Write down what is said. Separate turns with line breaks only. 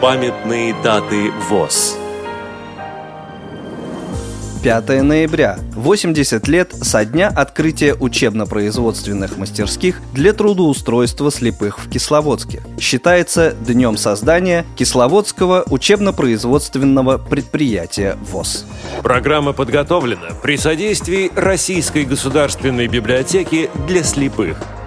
Памятные даты ВОЗ.
5 ноября. 80 лет со дня открытия учебно-производственных мастерских для трудоустройства слепых в Кисловодске. Считается днем создания Кисловодского учебно-производственного предприятия ВОЗ.
Программа подготовлена при содействии Российской государственной библиотеки для слепых –